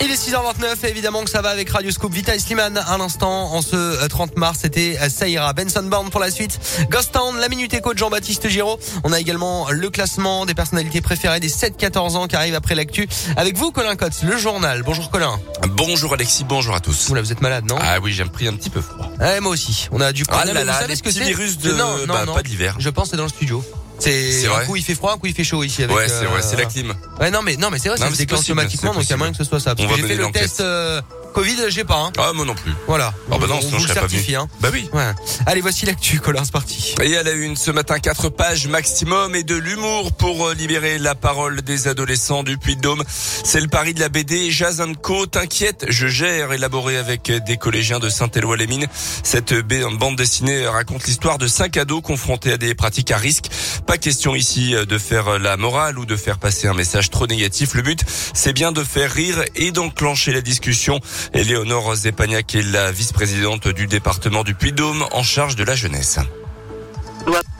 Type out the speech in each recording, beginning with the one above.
Il est 6h29 et évidemment que ça va avec Radio Scoop. Vita et Slimane à l'instant en ce 30 euh, mars. C'était euh, Saïra Benson Bourne pour la suite. Ghost Town, la Minute Éco de Jean-Baptiste Giraud. On a également le classement des personnalités préférées des 7-14 ans qui arrive après l'actu. Avec vous, Colin Cotte, le journal. Bonjour Colin. Bonjour Alexis, bonjour à tous. Vous là, vous êtes malade, non? Ah oui, j'ai pris un petit peu froid. Ouais, moi aussi. On a du Ah là là, ce que c'est? virus de non, non, bah, non. pas d'hiver. Je pense c'est dans le studio. C'est un coup il fait froid, un coup il fait chaud ici. Avec, ouais, c'est c'est la clim. Ouais, non mais non mais c'est vrai, c'est déclenché automatiquement, donc il y a moyen que ce soit ça. Parce que j'ai fait le test euh, Covid, j'ai pas. Hein. Ah, moi non plus. Voilà. Ah bah non, sinon je serais pas Hein. Bah oui. Ouais. Allez, voici l'actu, Colin, c'est parti. Et à la une ce matin, quatre pages maximum et de l'humour pour euh, libérer la parole des adolescents du Puy-de-Dôme. C'est le pari de la BD Jason Co. T'inquiète, je gère, élaboré avec des collégiens de Saint-Éloi-les-Mines. Cette bande dessinée raconte l'histoire de cinq ados confrontés à des pratiques à risque. Pas question ici de faire la morale ou de faire passer un message trop négatif. Le but, c'est bien de faire rire et d'enclencher la discussion. Éléonore Zepagnac est la vice-présidente du département du Puy-Dôme en charge de la jeunesse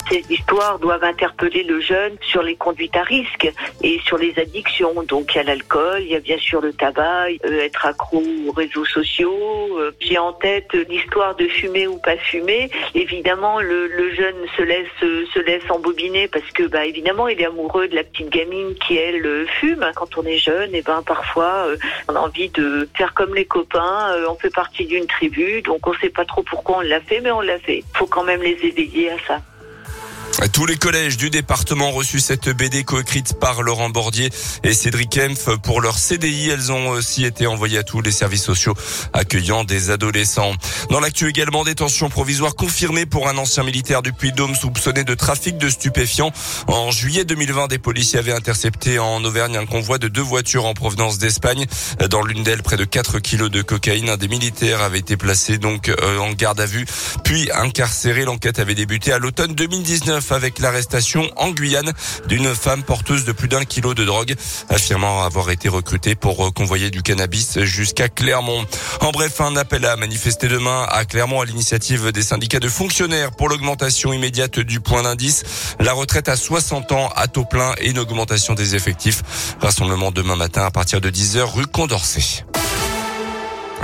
ces histoires doivent interpeller le jeune sur les conduites à risque et sur les addictions. Donc il y a l'alcool, il y a bien sûr le tabac, euh, être accro aux réseaux sociaux. Euh, j'ai en tête l'histoire de fumer ou pas fumer. Évidemment, le, le, jeune se laisse se laisse embobiner parce que bah évidemment il est amoureux de la petite gamine qui elle fume. Quand on est jeune, et ben parfois euh, on a envie de faire comme les copains. on fait partie d'une tribu, donc on sait pas trop pourquoi on l'a fait, mais on l'a fait. Faut quand même les éveiller à ça. Tous les collèges du département ont reçu cette BD coécrite par Laurent Bordier et Cédric Kempf pour leur CDI. Elles ont aussi été envoyées à tous les services sociaux accueillant des adolescents. Dans l'actu également, détention provisoire confirmée pour un ancien militaire du Puy-de-Dôme soupçonné de trafic de stupéfiants. En juillet 2020, des policiers avaient intercepté en Auvergne un convoi de deux voitures en provenance d'Espagne. Dans l'une d'elles, près de 4 kilos de cocaïne. Un des militaires avait été placé donc euh, en garde à vue, puis incarcéré. L'enquête avait débuté à l'automne 2019 avec l'arrestation en Guyane d'une femme porteuse de plus d'un kilo de drogue, affirmant avoir été recrutée pour convoyer du cannabis jusqu'à Clermont. En bref, un appel à manifester demain à Clermont à l'initiative des syndicats de fonctionnaires pour l'augmentation immédiate du point d'indice, la retraite à 60 ans à taux plein et une augmentation des effectifs. Rassemblement demain matin à partir de 10h rue Condorcet.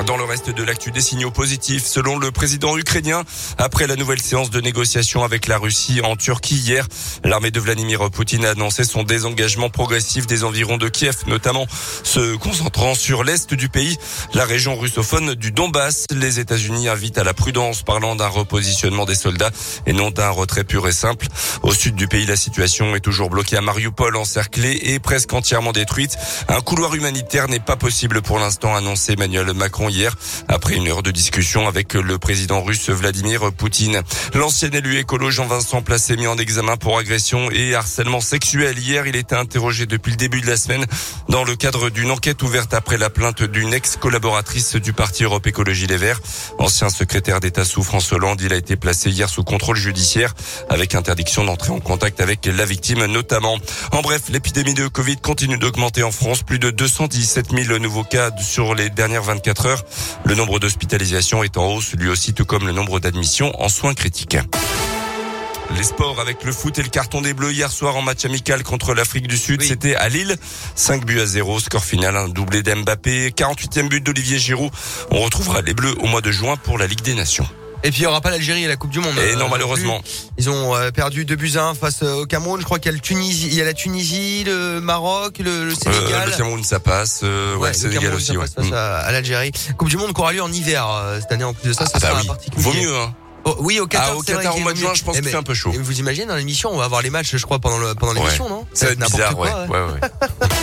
Dans le reste de l'actu, des signaux positifs selon le président ukrainien. Après la nouvelle séance de négociation avec la Russie en Turquie hier, l'armée de Vladimir Poutine a annoncé son désengagement progressif des environs de Kiev, notamment se concentrant sur l'est du pays, la région russophone du Donbass. Les États-Unis invitent à la prudence, parlant d'un repositionnement des soldats et non d'un retrait pur et simple. Au sud du pays, la situation est toujours bloquée à Mariupol, encerclée et presque entièrement détruite. Un couloir humanitaire n'est pas possible pour l'instant, annoncé Emmanuel Macron hier après une heure de discussion avec le président russe Vladimir Poutine. L'ancien élu écolo Jean-Vincent Placé mis en examen pour agression et harcèlement sexuel. Hier, il était interrogé depuis le début de la semaine dans le cadre d'une enquête ouverte après la plainte d'une ex-collaboratrice du parti Europe Écologie Les Verts. Ancien secrétaire d'État sous François Hollande, il a été placé hier sous contrôle judiciaire avec interdiction d'entrer en contact avec la victime notamment. En bref, l'épidémie de Covid continue d'augmenter en France. Plus de 217 000 nouveaux cas sur les dernières 24 heures. Le nombre d'hospitalisations est en hausse, lui aussi, tout comme le nombre d'admissions en soins critiques. Les sports avec le foot et le carton des Bleus hier soir en match amical contre l'Afrique du Sud. C'était à Lille. 5 buts à 0. Score final, un doublé d'Mbappé. 48e but d'Olivier Giroud. On retrouvera les Bleus au mois de juin pour la Ligue des Nations. Et puis il y aura pas l'Algérie à la Coupe du Monde. Et non euh, malheureusement. Ils ont euh, perdu 2 buts 1 face euh, au Cameroun. Je crois qu'il y a le Tunisie, il y a la Tunisie, le Maroc, le, Sénégal. le Cameroun ça passe. ouais, le Sénégal aussi. Ça passe à, l'Algérie. Coupe du Monde qui aura lieu en hiver cette année en plus de ça. ça ah, bah oui. Vaut mieux. Hein. Oh, oui, au Qatar, ah, au, Qatar au mois de juin, je pense que c'est un peu chaud. Vous imaginez dans l'émission, on va avoir les matchs, je crois, pendant l'émission, non? Ça va être bizarre, quoi, ouais. ouais, ouais.